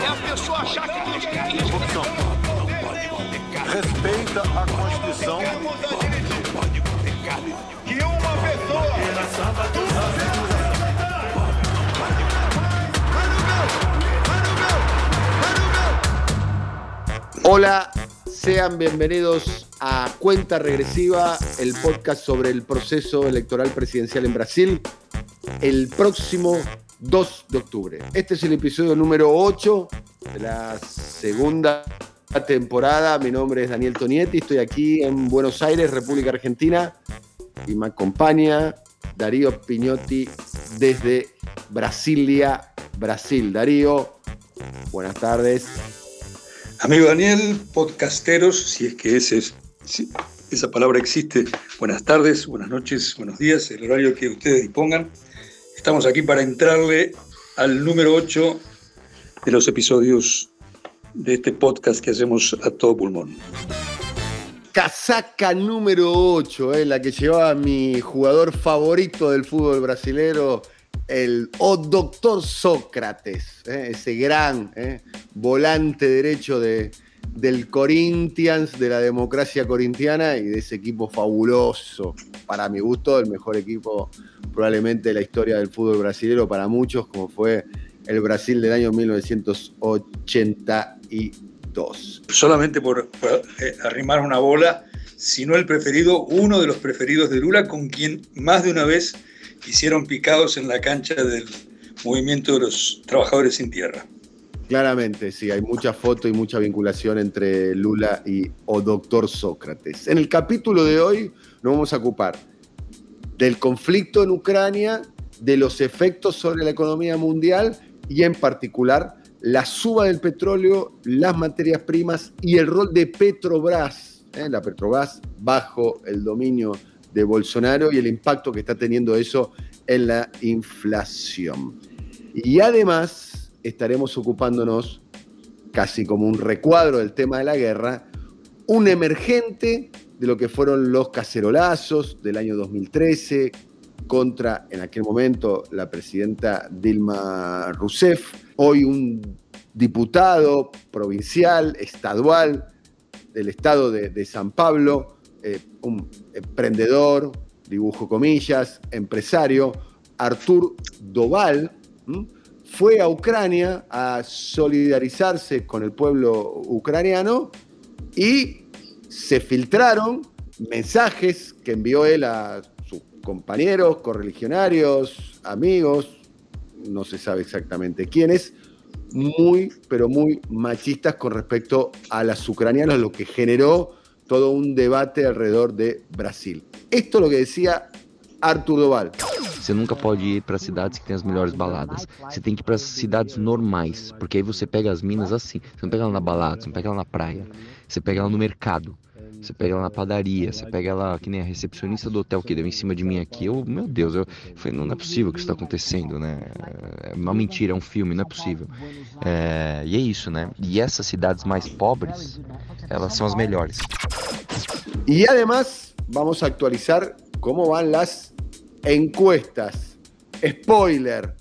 É a pessoa achar que quer isso. Corrupção. Respeita a Constituição. que uma pessoa Hola, sean bienvenidos a Cuenta Regresiva, el podcast sobre el proceso electoral presidencial en Brasil, el próximo 2 de octubre. Este es el episodio número 8 de la segunda temporada. Mi nombre es Daniel Tonietti, estoy aquí en Buenos Aires, República Argentina, y me acompaña Darío Piñotti desde Brasilia, Brasil. Darío, buenas tardes. Amigo Daniel, podcasteros, si es que esa palabra existe, buenas tardes, buenas noches, buenos días, el horario que ustedes dispongan. Estamos aquí para entrarle al número 8 de los episodios de este podcast que hacemos a todo pulmón. Casaca número 8, eh, la que llevaba mi jugador favorito del fútbol brasilero, el O Doctor Sócrates, eh, ese gran eh, volante derecho de, del Corinthians, de la democracia corintiana y de ese equipo fabuloso. Para mi gusto, el mejor equipo probablemente de la historia del fútbol brasilero para muchos, como fue el Brasil del año 1982. Solamente por, por, eh, arrimar una bola, sino el preferido, uno de los preferidos de Lula, con quien más de una vez hicieron picados en la cancha del movimiento de los trabajadores sin tierra. Claramente, sí, hay mucha foto y mucha vinculación entre Lula y o Doctor Sócrates. En el capítulo de hoy nos vamos a ocupar del conflicto en Ucrania, de los efectos sobre la economía mundial y en particular la suba del petróleo, las materias primas y el rol de Petrobras, ¿eh? la Petrobras bajo el dominio de Bolsonaro y el impacto que está teniendo eso en la inflación. Y además estaremos ocupándonos, casi como un recuadro del tema de la guerra, un emergente de lo que fueron los cacerolazos del año 2013 contra, en aquel momento, la presidenta Dilma Rousseff, hoy un diputado provincial, estadual del estado de, San Pablo, eh, un emprendedor, dibujo comillas, empresario, Artur Doval. Fue a Ucrania a solidarizarse con el pueblo ucraniano y se filtraron mensajes que envió él a sus compañeros, correligionarios, amigos, no se sabe exactamente quiénes, muy, pero muy machistas con respecto a las ucranianas, lo que generó todo un debate alrededor de Brasil. Esto es lo que decía Artur Doval. Você nunca pode ir para cidades que tem as melhores baladas. Você tem que ir para cidades normais, porque aí você pega as minas assim. Você não pega ela na balada, você não pega ela na praia. Você pega ela no mercado. Você pega ela na padaria, você pega ela que nem a recepcionista do hotel que deu em cima de mim aqui. Eu, meu Deus, eu falei, não, é possível que isso está acontecendo, né? É uma mentira, é um filme, não é possível. É, e é isso, né? E essas cidades mais pobres, elas são as melhores. Y además vamos a actualizar cómo van las encuestas. Spoiler,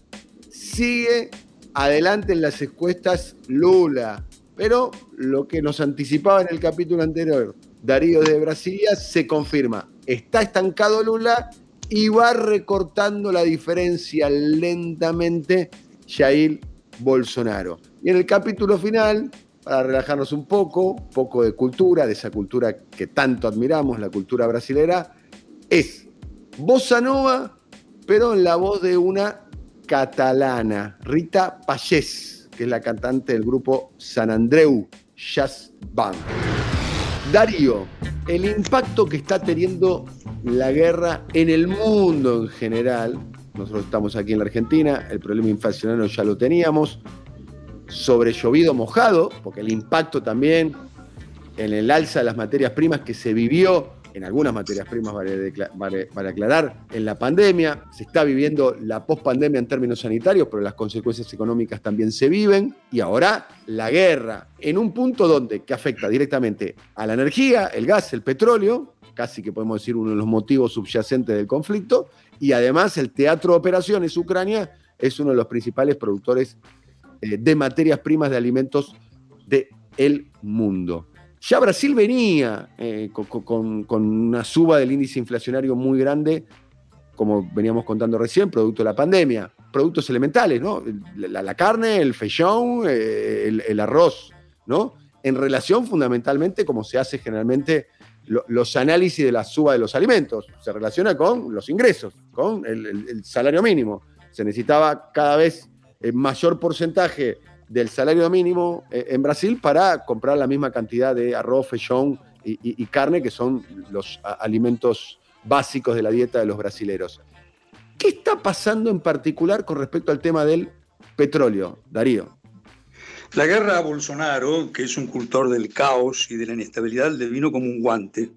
sigue adelante en las encuestas Lula, pero lo que nos anticipaba en el capítulo anterior, Darío de Brasilia, se confirma. Está estancado Lula y va recortando la diferencia lentamente Jair Bolsonaro. Y en el capítulo final, para relajarnos un poco, poco de cultura, de esa cultura que tanto admiramos, la cultura brasilera, es bossa nova, pero en la voz de una catalana, Rita Pallés, que es la cantante del grupo San Andreu Jazz Band. Darío, el impacto que está teniendo la guerra en el mundo en general, nosotros estamos aquí en la Argentina, el problema inflacionario ya lo teníamos, sobre llovido mojado, porque el impacto también en el alza de las materias primas que se vivió en algunas materias primas, para aclarar, en la pandemia. Se está viviendo la pospandemia en términos sanitarios, pero las consecuencias económicas también se viven. Y ahora la guerra, en un punto donde, que afecta directamente a la energía, el gas, el petróleo, casi que podemos decir uno de los motivos subyacentes del conflicto, y además el teatro de operaciones, Ucrania, es uno de los principales productores eh, de materias primas de alimentos del mundo. Ya Brasil venía eh, con, una suba del índice inflacionario muy grande, como veníamos contando recién, producto de la pandemia. Productos elementales. La, carne, el feijón, eh, el, arroz, ¿no? En relación fundamentalmente, como se hace generalmente los análisis de la suba de los alimentos. Se relaciona con los ingresos, con el, salario mínimo. Se necesitaba cada vez eh, mayor porcentaje del salario mínimo eh, en Brasil para comprar la misma cantidad de arroz, feijón y, carne, que son los alimentos básicos de la dieta de los brasileros. ¿Qué está pasando en particular con respecto al tema del petróleo, Darío? La guerra a Bolsonaro, que es un cultor del caos y de la inestabilidad, le vino como un guante.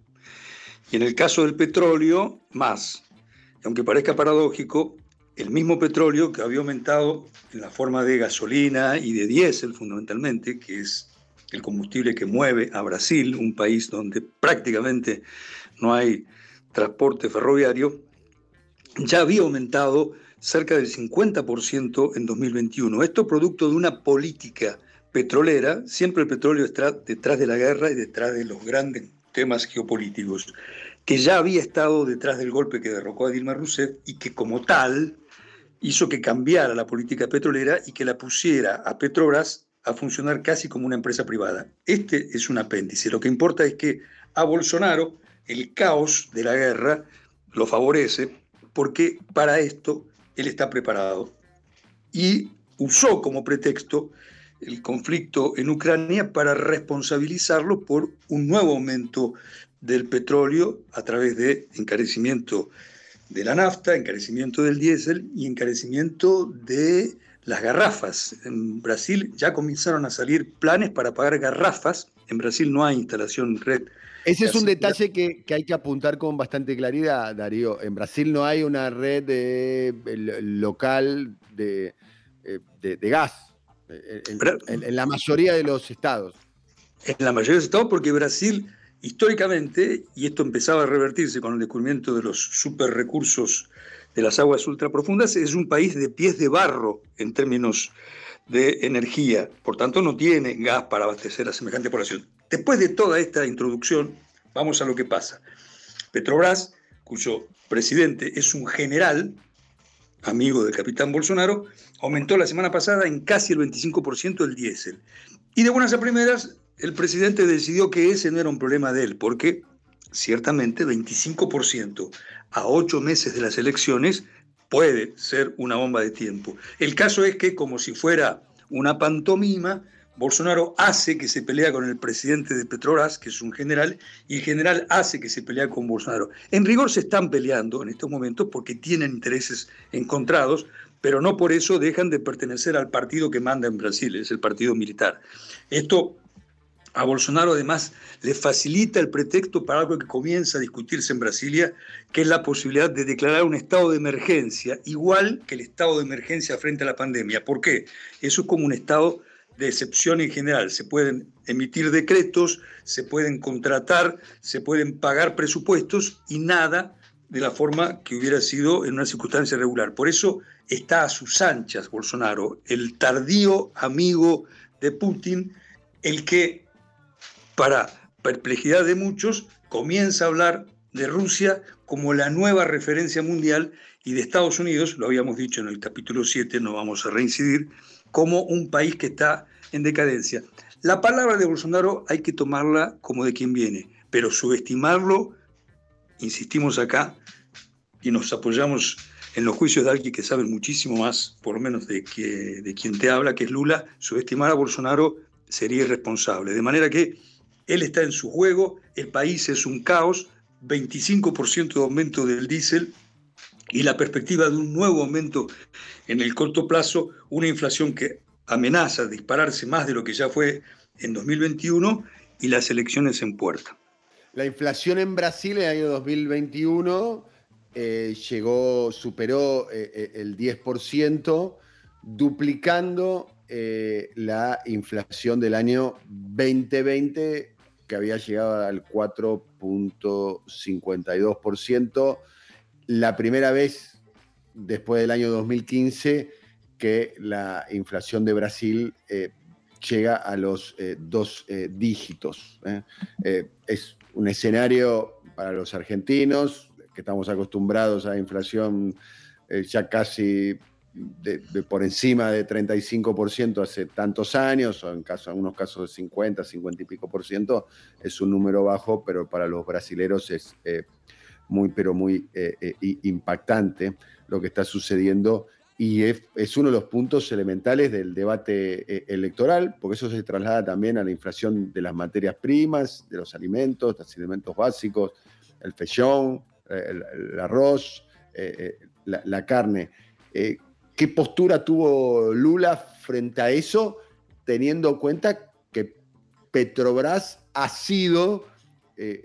Y en el caso del petróleo, más. aunque parezca paradójico, el mismo petróleo que había aumentado en la forma de gasolina y de diésel fundamentalmente, que es el combustible que mueve a Brasil, un país donde prácticamente no hay transporte ferroviario, ya había aumentado cerca del 50% en 2021. Esto producto de una política petrolera, siempre el petróleo está detrás de la guerra y detrás de los grandes temas geopolíticos, que ya había estado detrás del golpe que derrocó a Dilma Rousseff y que como tal hizo que cambiara la política petrolera y que la pusiera a Petrobras a funcionar casi como una empresa privada. Este es un apéndice. Lo que importa es que a Bolsonaro el caos de la guerra lo favorece porque para esto él está preparado. Y usó como pretexto el conflicto en Ucrania para responsabilizarlo por un nuevo aumento del petróleo a través de encarecimiento de la nafta, encarecimiento del diésel y encarecimiento de las garrafas. En Brasil ya comenzaron a salir planes para pagar garrafas. En Brasil no hay instalación red. Ese es un detalle que, hay que apuntar con bastante claridad, Darío. En Brasil no hay una red de, local de, eh, gas en, en la mayoría de los estados. En la mayoría de los estados porque Brasil Históricamente, y esto empezaba a revertirse con el descubrimiento de los super recursos de las aguas ultraprofundas, es un país de pies de barro en términos de energía. Por tanto, no tiene gas para abastecer a semejante población. Después de toda esta introducción, vamos a lo que pasa. Petrobras, cuyo presidente es un general, amigo del capitán Bolsonaro, aumentó la semana pasada en casi el 25% el diésel. Y de buenas a primeras el presidente decidió que ese no era un problema de él, porque ciertamente 25% a ocho meses de las elecciones puede ser una bomba de tiempo. El caso es que, como si fuera una pantomima, Bolsonaro hace que se pelea con el presidente de Petrobras, que es un general, y el general hace que se pelea con Bolsonaro. En rigor se están peleando en estos momentos porque tienen intereses encontrados, pero no por eso dejan de pertenecer al partido que manda en Brasil, es el partido militar. Esto a Bolsonaro además le facilita el pretexto para algo que comienza a discutirse en Brasilia, que es la posibilidad de declarar un estado de emergencia, igual que el estado de emergencia frente a la pandemia. ¿Por qué? Eso es como un estado de excepción en general. Se pueden emitir decretos, se pueden contratar, se pueden pagar presupuestos y nada de la forma que hubiera sido en una circunstancia regular. Por eso está a sus anchas Bolsonaro, el tardío amigo de Putin, el que para perplejidad de muchos, comienza a hablar de Rusia como la nueva referencia mundial y de Estados Unidos, lo habíamos dicho en el capítulo 7, no vamos a reincidir, como un país que está en decadencia. La palabra de Bolsonaro hay que tomarla como de quien viene, pero subestimarlo, insistimos acá, y nos apoyamos en los juicios de alguien que sabe muchísimo más, por lo menos de, que, de quien te habla, que es Lula, subestimar a Bolsonaro sería irresponsable. De manera que él está en su juego, el país es un caos, 25% de aumento del diésel y la perspectiva de un nuevo aumento en el corto plazo, una inflación que amenaza dispararse más de lo que ya fue en 2021 y las elecciones en puerta. La inflación en Brasil en el año 2021 eh, llegó, superó eh, eh, el 10%, duplicando la inflación del año 2020, que había llegado al 4.52%, la primera vez después del año 2015 que la inflación de Brasil llega a los dos dígitos. es un escenario para los argentinos, que estamos acostumbrados a inflación eh, ya casi de, por encima de 35% hace tantos años, o en caso, algunos casos de 50, 50 y pico por ciento, es un número bajo, pero para los brasileros es eh, muy, pero muy eh, impactante lo que está sucediendo y es, uno de los puntos elementales del debate eh, electoral, porque eso se traslada también a la inflación de las materias primas, de los alimentos, los alimentos básicos, el fechón, eh, el, arroz, eh, la, carne. ¿Qué postura tuvo Lula frente a eso, teniendo en cuenta que Petrobras ha sido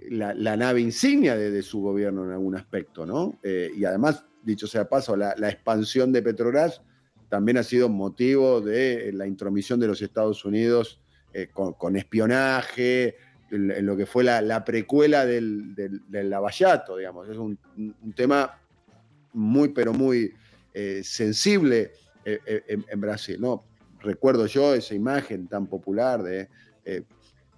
la, nave insignia de, su gobierno en algún aspecto, ¿no? y además dicho sea paso, la, expansión de Petrobras también ha sido motivo de la intromisión de los Estados Unidos eh, con, espionaje, en, lo que fue la, precuela del, del, lavallato, digamos. Es un, tema muy, pero muy eh, sensible eh, en, Brasil. ¿no? Recuerdo yo esa imagen tan popular de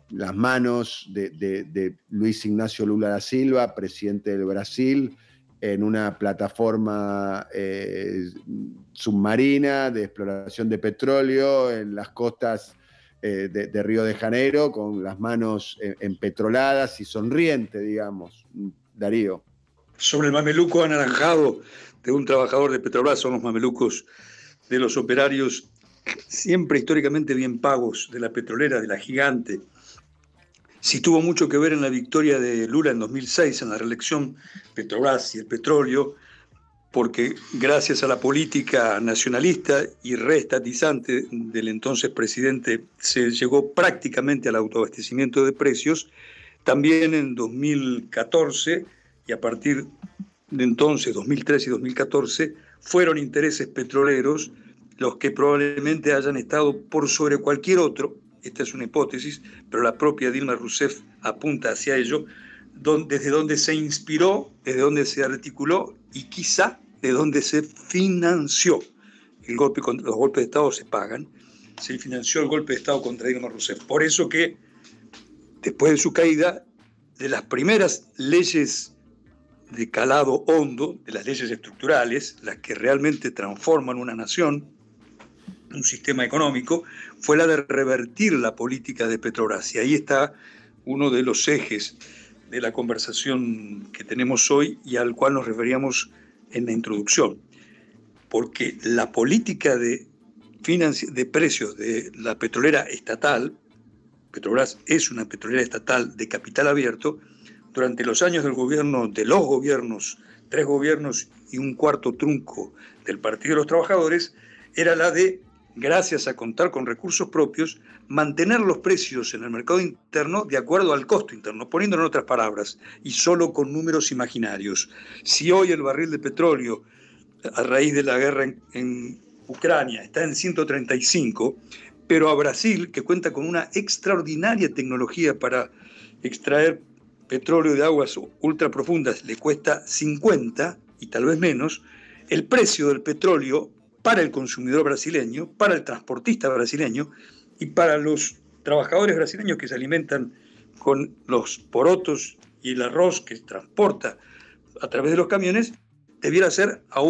las manos de, de, Luis Ignacio Lula da Silva, presidente del Brasil, en una plataforma eh, submarina de exploración de petróleo en las costas eh, de, Río de Janeiro, con las manos empetroladas y sonriente, digamos, Darío. Sobre el mameluco anaranjado de un trabajador de Petrobras, son los mamelucos de los operarios siempre históricamente bien pagos de la petrolera, de la gigante, si tuvo mucho que ver en la victoria de Lula en 2006 en la reelección Petrobras y el petróleo, porque gracias a la política nacionalista y reestatizante del entonces presidente se llegó prácticamente al autoabastecimiento de precios, también en 2014 y a partir de entonces, 2013 y 2014, fueron intereses petroleros los que probablemente hayan estado por sobre cualquier otro esta es una hipótesis, pero la propia Dilma Rousseff apunta hacia ello, desde donde se inspiró, desde donde se articuló y quizá de donde se financió. El golpe, los golpes de Estado se pagan, se financió el golpe de Estado contra Dilma Rousseff. Por eso que después de su caída, de las primeras leyes de calado hondo, de las leyes estructurales, las que realmente transforman una nación, un sistema económico, fue la de revertir la política de Petrobras. Y ahí está uno de los ejes de la conversación que tenemos hoy y al cual nos referíamos en la introducción. Porque la política de, de precios de la petrolera estatal, Petrobras es una petrolera estatal de capital abierto, durante los años del gobierno, de los gobiernos, tres gobiernos y un cuarto trunco del Partido de los Trabajadores, era la de gracias a contar con recursos propios, mantener los precios en el mercado interno de acuerdo al costo interno, poniéndolo en otras palabras, y solo con números imaginarios. Si hoy el barril de petróleo, a raíz de la guerra en, Ucrania, está en 135, pero a Brasil, que cuenta con una extraordinaria tecnología para extraer petróleo de aguas ultra profundas, le cuesta 50 y tal vez menos, el precio del petróleo para el consumidor brasileño, para el transportista brasileño y para los trabajadores brasileños que se alimentan con los porotos y el arroz que transporta a través de los camiones, debiera ser a,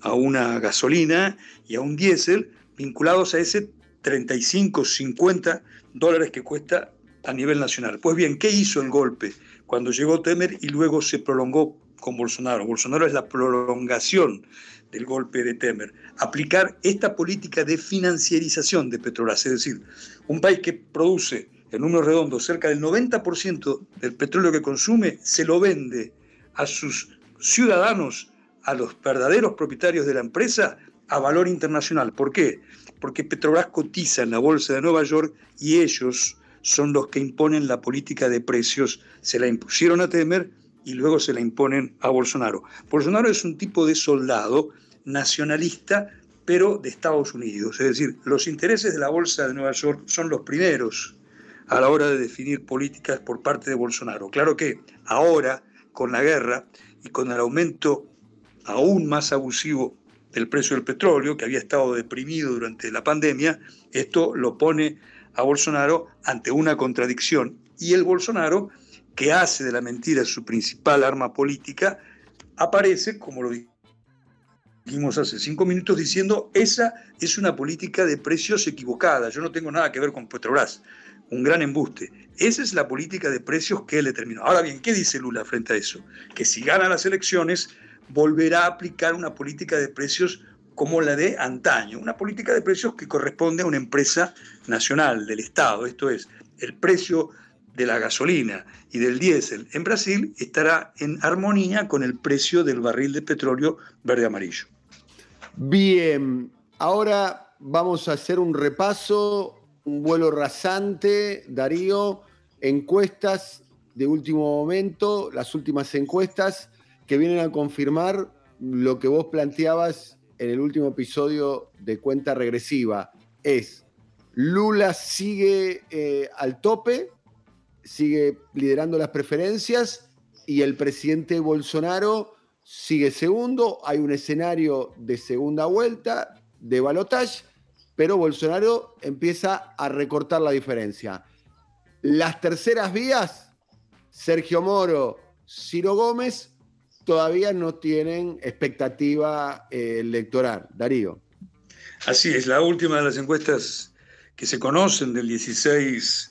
a una gasolina y a un diésel vinculados a ese 35, 50 dólares que cuesta a nivel nacional. Pues bien, ¿qué hizo el golpe cuando llegó Temer y luego se prolongó con Bolsonaro? Bolsonaro es la prolongación del golpe de Temer, aplicar esta política de financiarización de Petrobras, es decir, un país que produce en números redondos cerca del 90% del petróleo que consume, se lo vende a sus ciudadanos, a los verdaderos propietarios de la empresa, a valor internacional. ¿Por qué? Porque Petrobras cotiza en la bolsa de Nueva York y ellos son los que imponen la política de precios. Se la impusieron a Temer y luego se la imponen a Bolsonaro. Bolsonaro es un tipo de soldado nacionalista, pero de Estados Unidos. Es decir, los intereses de la Bolsa de Nueva York son los primeros a la hora de definir políticas por parte de Bolsonaro. Claro que ahora, con la guerra y con el aumento aún más abusivo del precio del petróleo, que había estado deprimido durante la pandemia, esto lo pone a Bolsonaro ante una contradicción. Y el Bolsonaro, que hace de la mentira su principal arma política, aparece, como lo dijimos hace cinco minutos, diciendo, esa es una política de precios equivocada, yo no tengo nada que ver con Petrobras, un gran embuste. Esa es la política de precios que él determinó. Ahora bien, ¿qué dice Lula frente a eso? Que si gana las elecciones, volverá a aplicar una política de precios como la de antaño, una política de precios que corresponde a una empresa nacional del Estado, esto es, el precio de la gasolina y del diésel en Brasil estará en armonía con el precio del barril de petróleo verde amarillo. Bien, ahora vamos a hacer un repaso, un vuelo rasante, Darío, encuestas de último momento, las últimas encuestas que vienen a confirmar lo que vos planteabas en el último episodio de Cuenta Regresiva es Lula sigue eh, al tope, sigue liderando las preferencias y el presidente Bolsonaro sigue segundo. Hay un escenario de segunda vuelta, de balotaje, pero Bolsonaro empieza a recortar la diferencia. Las terceras vías, Sergio Moro, Ciro Gómez, todavía no tienen expectativa eh, electoral. Darío. Así es, la última de las encuestas que se conocen del 16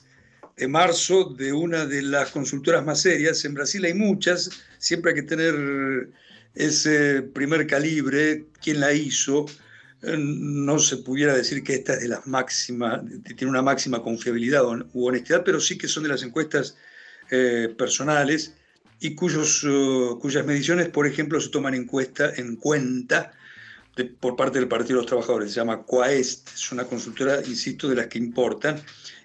de marzo de una de las consultoras más serias. En Brasil hay muchas, siempre hay que tener ese primer calibre, quién la hizo. Eh, no se pudiera decir que esta es de las máximas, tiene una máxima confiabilidad u honestidad, pero sí que son de las encuestas eh, personales y cuyos, uh, cuyas mediciones, por ejemplo, se toman en, en cuenta por parte del Partido de los Trabajadores. Se llama Coaest, es una consultora, insisto, de las que importan.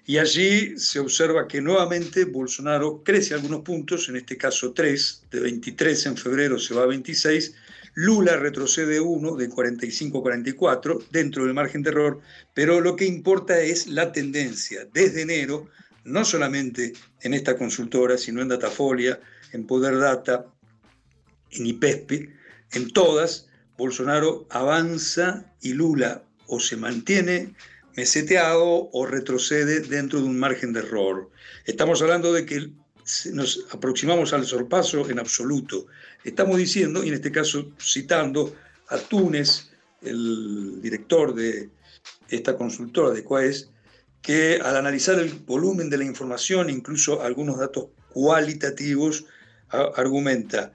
Y allí se observa que nuevamente Bolsonaro crece algunos puntos, en este caso 3, de 23 en febrero se va a 26. Lula retrocede uno de 45 a 44 dentro del margen de error, pero lo que importa es la tendencia. Desde enero, no solamente en esta consultora, sino en Datafolia, en Poder Data, en IPESPI, en todas, Bolsonaro avanza y Lula o se mantiene meseteado o retrocede dentro de un margen de error. Estamos hablando de que nos aproximamos al sorpaso en absoluto. Estamos diciendo, y en este caso citando a Túnez, el director de esta consultora de CUAES, que al analizar el volumen de la información, incluso algunos datos cualitativos, argumenta,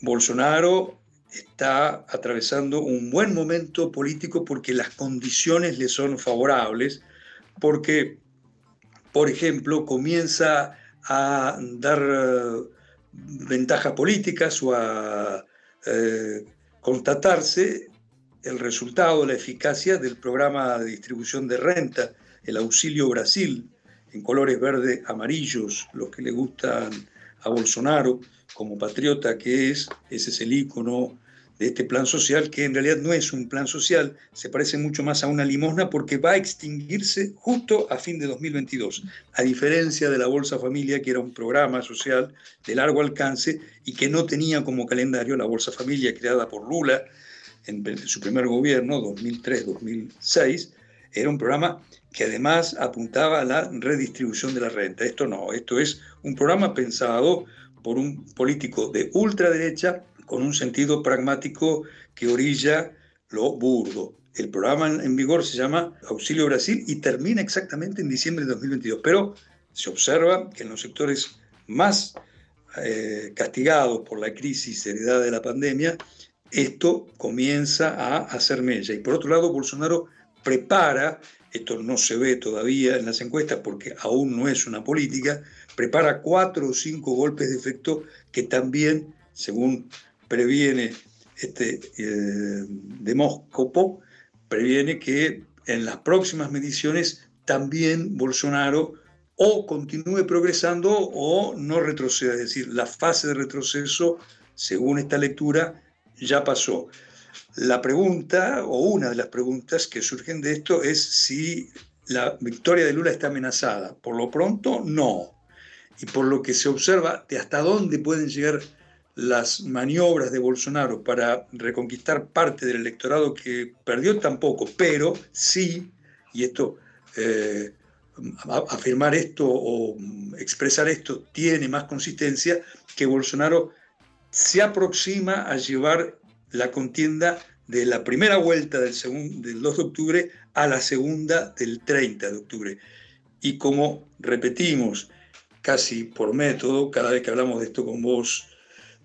Bolsonaro está atravesando un buen momento político porque las condiciones le son favorables, porque, por ejemplo, comienza a dar eh, ventajas políticas o a eh, constatarse el resultado, la eficacia del programa de distribución de renta, el Auxilio Brasil, en colores verde amarillos, los que le gustan a Bolsonaro como patriota que es, ese es el icono de este plan social, que en realidad no es un plan social, se parece mucho más a una limosna porque va a extinguirse justo a fin de 2022, a diferencia de la Bolsa Familia, que era un programa social de largo alcance y que no tenía como calendario la Bolsa Familia creada por Lula en su primer gobierno, 2003-2006, era un programa que además apuntaba a la redistribución de la renta. Esto no, esto es un programa pensado por un político de ultraderecha con un sentido pragmático que orilla lo burdo. El programa en vigor se llama Auxilio Brasil y termina exactamente en diciembre de 2022, pero se observa que en los sectores más eh, castigados por la crisis heredada de la pandemia, esto comienza a hacer mella. Y por otro lado, Bolsonaro prepara, esto no se ve todavía en las encuestas porque aún no es una política, prepara cuatro o cinco golpes de efecto que también, según previene este eh, demóscopo, previene que en las próximas mediciones también Bolsonaro o continúe progresando o no retroceda. Es decir, la fase de retroceso, según esta lectura, ya pasó. La pregunta, o una de las preguntas que surgen de esto, es si la victoria de Lula está amenazada. Por lo pronto, no. Y por lo que se observa de hasta dónde pueden llegar las maniobras de Bolsonaro para reconquistar parte del electorado que perdió tampoco, pero sí, y esto, eh, afirmar esto o expresar esto tiene más consistencia, que Bolsonaro se aproxima a llevar la contienda de la primera vuelta del, del 2 de octubre a la segunda del 30 de octubre. Y como repetimos casi por método, cada vez que hablamos de esto con vos,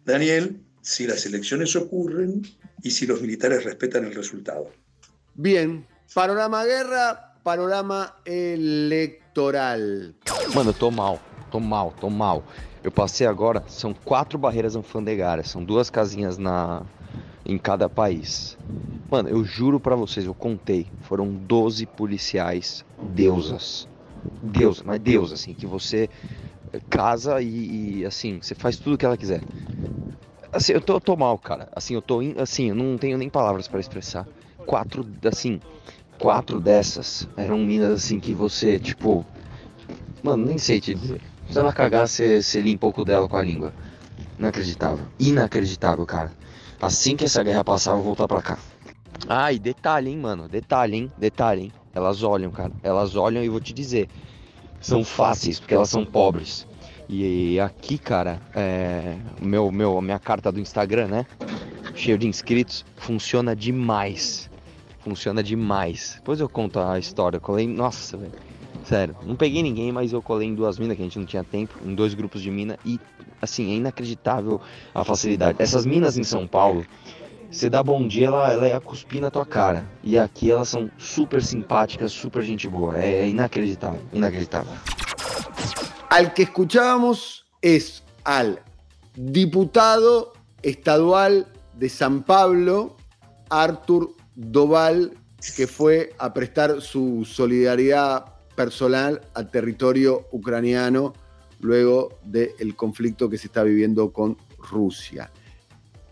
Daniel, si las elecciones ocurren y si los militares respetan el resultado. Bien, panorama guerra, panorama eleitoral. Mano, eu tô mal, tô mal, tô mal. Eu passei agora, são quatro barreiras alfandegárias, são duas casinhas na em cada país. Mano, eu juro para vocês, eu contei, foram 12 policiais deusas. Deus, mas Deus, assim, que você casa e, e, assim, você faz tudo que ela quiser. Assim, eu tô, eu tô mal, cara. Assim, eu tô, assim, eu não tenho nem palavras para expressar. Quatro, assim, quatro dessas eram minas, assim, que você, tipo, mano, nem sei te dizer. Se ela cagar, você, limpa um pouco dela com a língua. Inacreditável. Inacreditável, cara. Assim que essa guerra passar, eu vou voltar pra cá. Ah, e detalhe, hein, mano. Detalhe, hein? Detalhe, hein? Elas olham, cara. Elas olham e vou te dizer. São fáceis, porque elas são pobres. E aqui, cara, é, meu, meu, minha carta do Instagram, né? Cheio de inscritos, funciona demais. Funciona demais. Depois eu conto a história. Eu colei. Nossa, velho. Sério, não peguei ninguém, mas eu colei em duas minas que a gente não tinha tempo, em dois grupos de mina e assim, é inacreditável a facilidade. Essas minas em São Paulo, você dá bom dia, ela, ela ia cuspir na tua cara. E aqui elas são super simpáticas, super gente boa. É, é inacreditável, inacreditável. Al que escuchábamos es al diputado estadual de San Pablo, Artur Doval, que fue a prestar su solidaridad personal al territorio ucraniano luego del conflicto que se está viviendo con Rusia.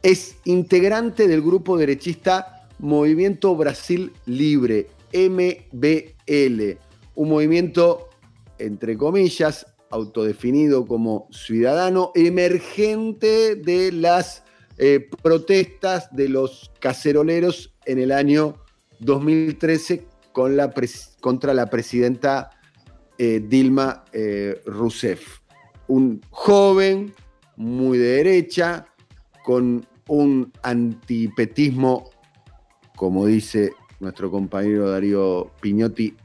Es integrante del grupo derechista Movimiento Brasil Libre, MBL, un movimiento, entre comillas, autodefinido como ciudadano emergente de las eh, protestas de los caceroleros en el año 2013 con la contra la presidenta eh, Dilma eh, Rousseff. Un joven muy de derecha, con un antipetismo, como dice nuestro compañero Darío Piñotti,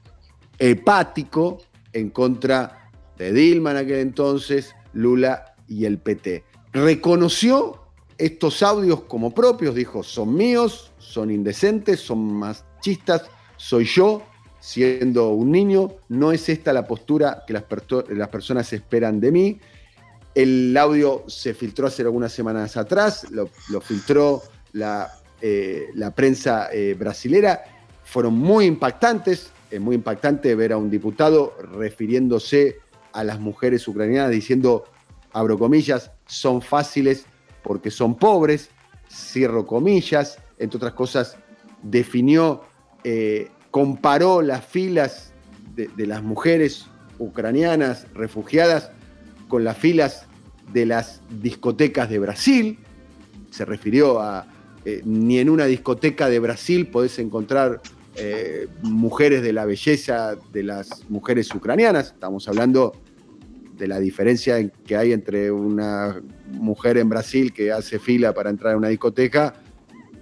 hepático en contra de Dilma en aquel entonces, Lula y el PT. Reconoció estos audios como propios, dijo, son míos, son indecentes, son machistas, soy yo, siendo un niño, no es esta la postura que las, personas esperan de mí. El audio se filtró hace algunas semanas atrás, lo, filtró la, eh, prensa eh, brasilera, fueron muy impactantes, es muy impactante ver a un diputado refiriéndose a las mujeres ucranianas diciendo, abro comillas, son fáciles porque son pobres, cierro comillas, entre otras cosas, definió eh, comparó las filas de, las mujeres ucranianas refugiadas con las filas de las discotecas de Brasil. Se refirió a eh, ni en una discoteca de Brasil podés encontrar eh, mujeres de la belleza de las mujeres ucranianas. Estamos hablando de la diferencia que hay entre una mujer en Brasil que hace fila para entrar a una discoteca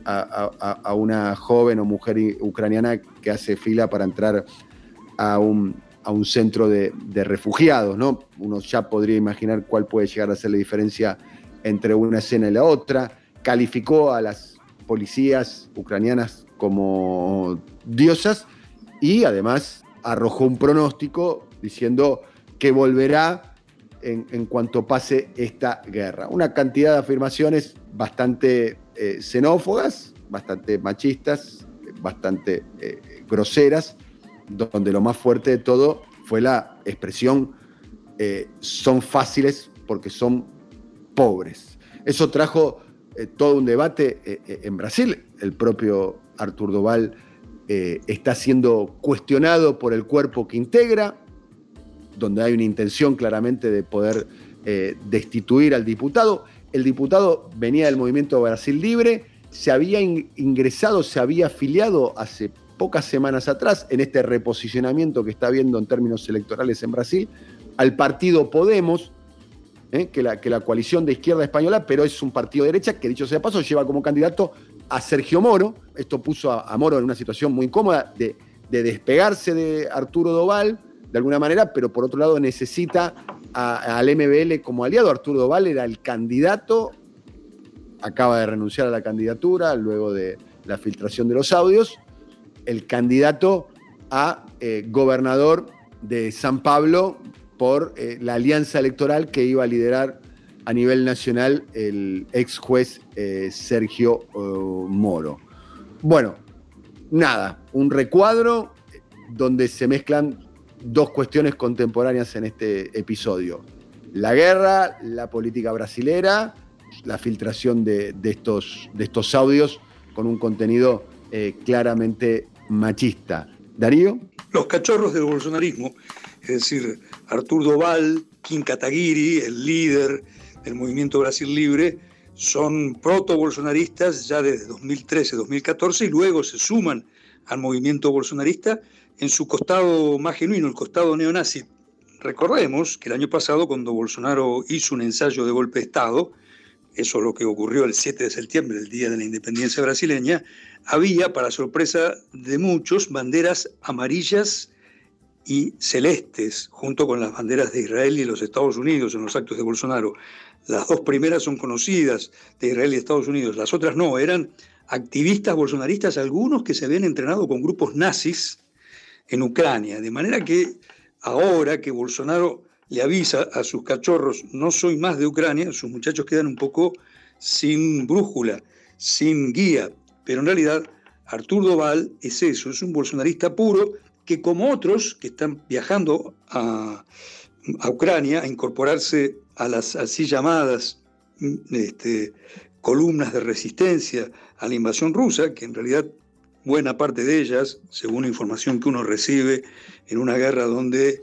a, una joven o mujer ucraniana que hace fila para entrar a un, a un centro de, refugiados, ¿no? Uno ya podría imaginar cuál puede llegar a ser la diferencia entre una escena y la otra. Calificó a las policías ucranianas como diosas y además arrojó un pronóstico diciendo que volverá en, en, cuanto pase esta guerra. Una cantidad de afirmaciones bastante eh, xenófogas, bastante machistas, bastante eh, groseras, donde lo más fuerte de todo fue la expresión eh, son fáciles porque son pobres. Eso trajo eh, todo un debate en Brasil. El propio Artur Doval está siendo cuestionado por el cuerpo que integra, donde hay una intención claramente de poder destituir al diputado. El diputado venía del movimiento Brasil Libre, se había ingresado, se había afiliado hace pocas semanas atrás en este reposicionamiento que está habiendo en términos electorales en Brasil al partido Podemos, ¿eh? que, la, que, la, coalición de izquierda española, pero es un partido de derecha que, dicho sea paso, lleva como candidato a Sergio Moro. Esto puso a, Moro en una situación muy incómoda de, de, despegarse de Arturo Doval, de alguna manera, pero por otro lado necesita al MBL como aliado. Arturo Doval era el candidato acaba de renunciar a la candidatura luego de la filtración de los audios, el candidato a eh, gobernador de San Pablo por eh, la alianza electoral que iba a liderar a nivel nacional el ex juez eh, Sergio Moro. Bueno, nada, un recuadro donde se mezclan dos cuestiones contemporáneas en este episodio. La guerra, la política brasilera, la filtración de, estos, de estos audios con un contenido eh, claramente machista. Darío. Los cachorros del bolsonarismo, es decir, Artur Doval, Kim Kataguiri, el líder del movimiento Brasil Libre, son proto-bolsonaristas ya desde 2013-2014 y luego se suman al movimiento bolsonarista en su costado más genuino, el costado neonazi. Recordemos que el año pasado, cuando Bolsonaro hizo un ensayo de golpe de Estado, eso es lo que ocurrió el 7 de septiembre, el día de la independencia brasileña, había, para sorpresa de muchos, banderas amarillas y celestes, junto con las banderas de Israel y los Estados Unidos en los actos de Bolsonaro. Las dos primeras son conocidas, de Israel y Estados Unidos, las otras no, eran activistas bolsonaristas, algunos que se habían entrenado con grupos nazis en Ucrania, de manera que ahora que Bolsonaro le avisa a sus cachorros, no soy más de Ucrania, sus muchachos quedan un poco sin brújula, sin guía. Pero en realidad Artur Doval es eso, es un bolsonarista puro que como otros que están viajando a, Ucrania a incorporarse a las así llamadas este, columnas de resistencia a la invasión rusa, que en realidad buena parte de ellas, según la información que uno recibe en una guerra donde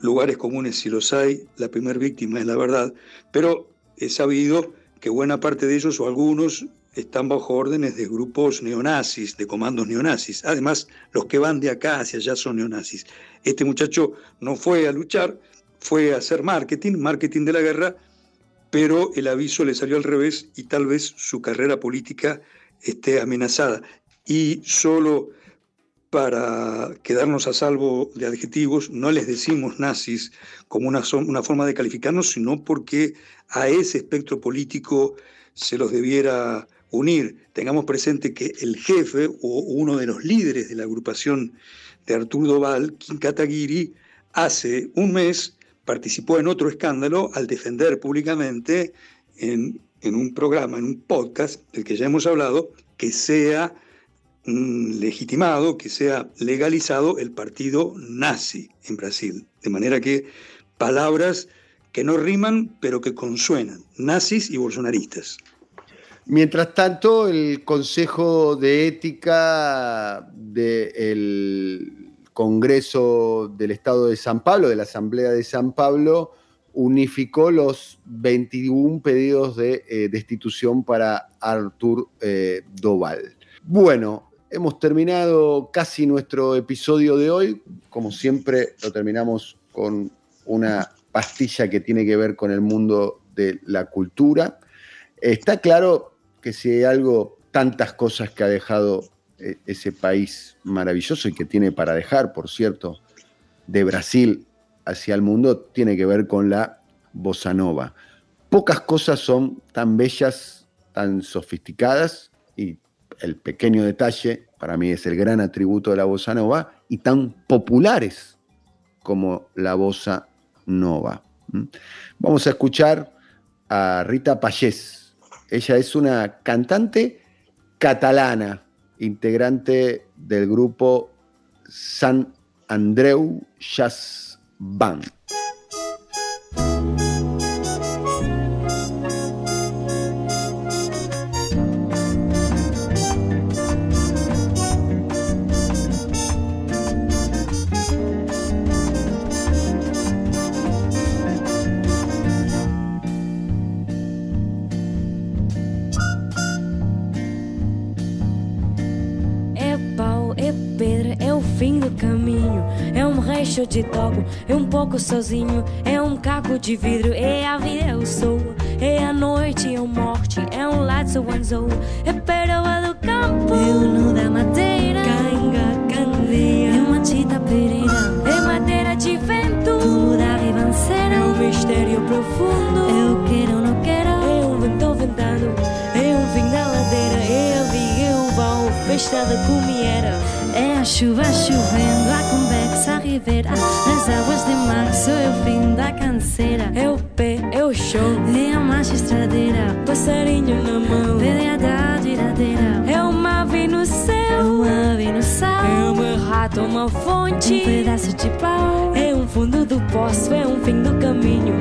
lugares comunes si los hay, la primera víctima es la verdad, pero he sabido que buena parte de ellos o algunos están bajo órdenes de grupos neonazis, de comandos neonazis. Además, los que van de acá hacia allá son neonazis. Este muchacho no fue a luchar, fue a hacer marketing, marketing de la guerra, pero el aviso le salió al revés y tal vez su carrera política esté amenazada. Y solo para quedarnos a salvo de adjetivos, no les decimos nazis como una, una, forma de calificarnos, sino porque a ese espectro político se los debiera unir. Tengamos presente que el jefe o uno de los líderes de la agrupación de Arturo Doval, Kim Kataguiri, hace un mes participó en otro escándalo al defender públicamente en, en un programa, en un podcast del que ya hemos hablado, que sea legitimado, que sea legalizado el partido nazi en Brasil. De manera que palabras que no riman, pero que consuenan, nazis y bolsonaristas. Mientras tanto, el Consejo de Ética del Congreso del Estado de San Pablo, de la Asamblea de San Pablo, unificó los 21 pedidos de eh, destitución para Artur eh, Doval. Bueno, Hemos terminado casi nuestro episodio de hoy. Como siempre, lo terminamos con una pastilla que tiene que ver con el mundo de la cultura. Está claro que si hay algo, tantas cosas que ha dejado eh, ese país maravilloso y que tiene para dejar, por cierto, de Brasil hacia el mundo, tiene que ver con la bossa nova. Pocas cosas son tan bellas, tan sofisticadas el pequeño detalle, para mí es el gran atributo de la bossa nova, y tan populares como la bossa nova. Vamos a escuchar a Rita Payés. Ella es una cantante catalana integrante del grupo San Andreu Jazz Band. De é um pouco sozinho, é um caco de vidro, é a vida eu sou, é a noite, é a morte, é um laço anzou, é peroa do campo, é o nu da madeira, canga, candeia, é uma tita pereira, é madeira de vento, tudo da ribanceira, é um mistério profundo, eu quero, não quero, é um vento ventando, é um fim da ladeira, é a viga, é o vão, festa da comieira, é a chuva chovendo, a conversa rivera Nas águas de março é o fim da canseira É o pé, é o show, é a marcha estradeira Passarinho na mão, veia da giradeira É uma ave no céu, uma ave no sal É um rato, uma fonte, um pedaço de pau É um fundo do poço, é um fim do caminho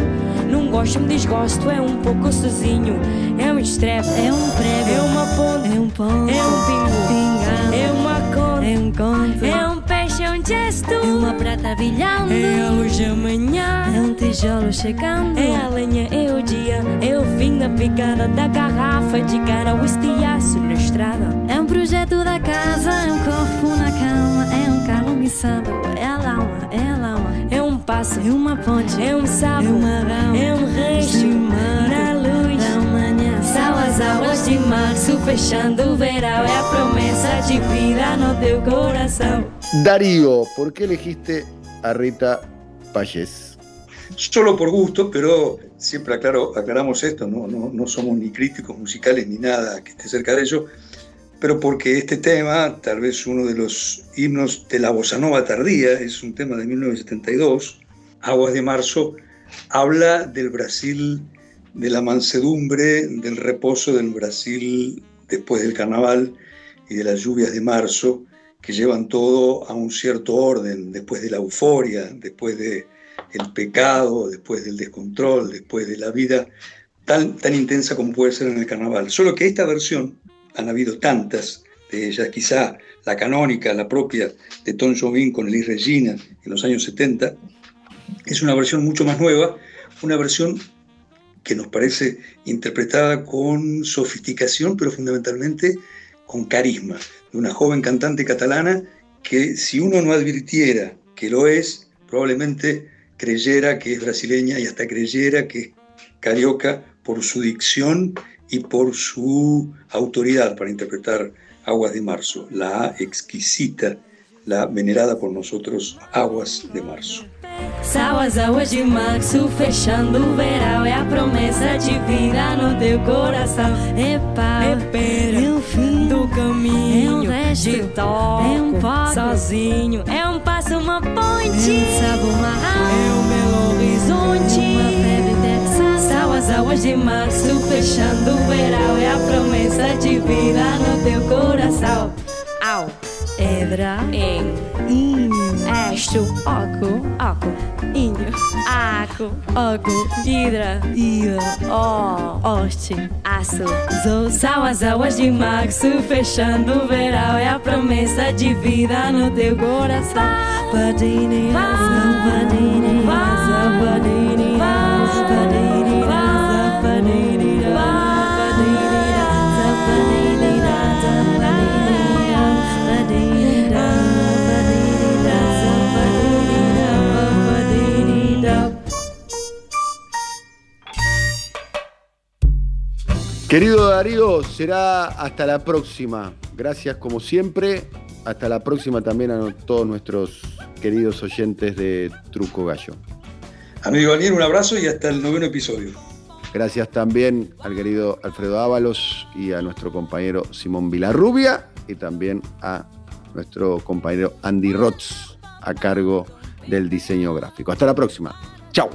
Não gosto, me desgosto, é um pouco sozinho É um estrepe, é um prego, é uma ponte, é um ponto, é um pingo, pingado, é uma conta, é um conto, é um é um gesto, é uma prata brilhando, é a luz da manhã, é um tijolo chegando, é a lenha, é o dia, é o fim da picada da garrafa de cara, o estiaço na estrada. É um projeto da casa, é um corpo na cama, é um carro missado, é a alma, é a alma, é um passo, é uma ponte, é um sábado, é uma rama, é um resto, na luz. Da manhã. São as aulas de março, fechando o verão, é a promessa de vida no teu coração. Darío, ¿por qué elegiste a Rita Payés? Solo por gusto, pero siempre aclaro, aclaramos esto, no, no, no somos ni críticos musicales ni nada que esté cerca de ello, pero porque este tema, tal vez uno de los himnos de la bossa nova tardía, es un tema de 1972, Aguas de Marzo, habla del Brasil, de la mansedumbre, del reposo del Brasil después del carnaval y de las lluvias de marzo, que llevan todo a un cierto orden, después de la euforia, después del el pecado, después del descontrol, después de la vida tan, tan intensa como puede ser en el carnaval. Solo que esta versión, han habido tantas de ellas, quizá la canónica, la propia de Tom Jobim con Elis Regina en los años 70, es una versión mucho más nueva, una versión que nos parece interpretada con sofisticación, pero fundamentalmente con carisma, de una joven cantante catalana que si uno no advirtiera que lo es, probablemente creyera que es brasileña y hasta creyera que es carioca por su dicción y por su autoridad para interpretar Aguas de Marzo, la exquisita, la venerada por nosotros Aguas de Marzo. As águas de março fechando o verão É a promessa de vida no teu coração. É pau, é é o fim do caminho É um resto, de toco, é um pouco sozinho. É um passo, uma ponte É um sabor, uma É um belo horizonte. Uma febre São as águas de março fechando o verão É a promessa de vida no teu coração Edra, em, inho, esto, oco, oco, inho, aco, oco, hidra, ida, ó, oste, aço, zou, são as águas de março, fechando o verão, é a promessa de vida no teu coração. Asa, padini, asa, Querido Darío, será hasta la próxima. Gracias como siempre. Hasta la próxima también a todos nuestros queridos oyentes de Truco Gallo. Amigo Daniel, un abrazo y hasta el noveno episodio. Gracias también al querido Alfredo Ábalos y a nuestro compañero Simón Vilarrubia y también a nuestro compañero Andy Rotz a cargo del diseño gráfico. Hasta la próxima. Chao.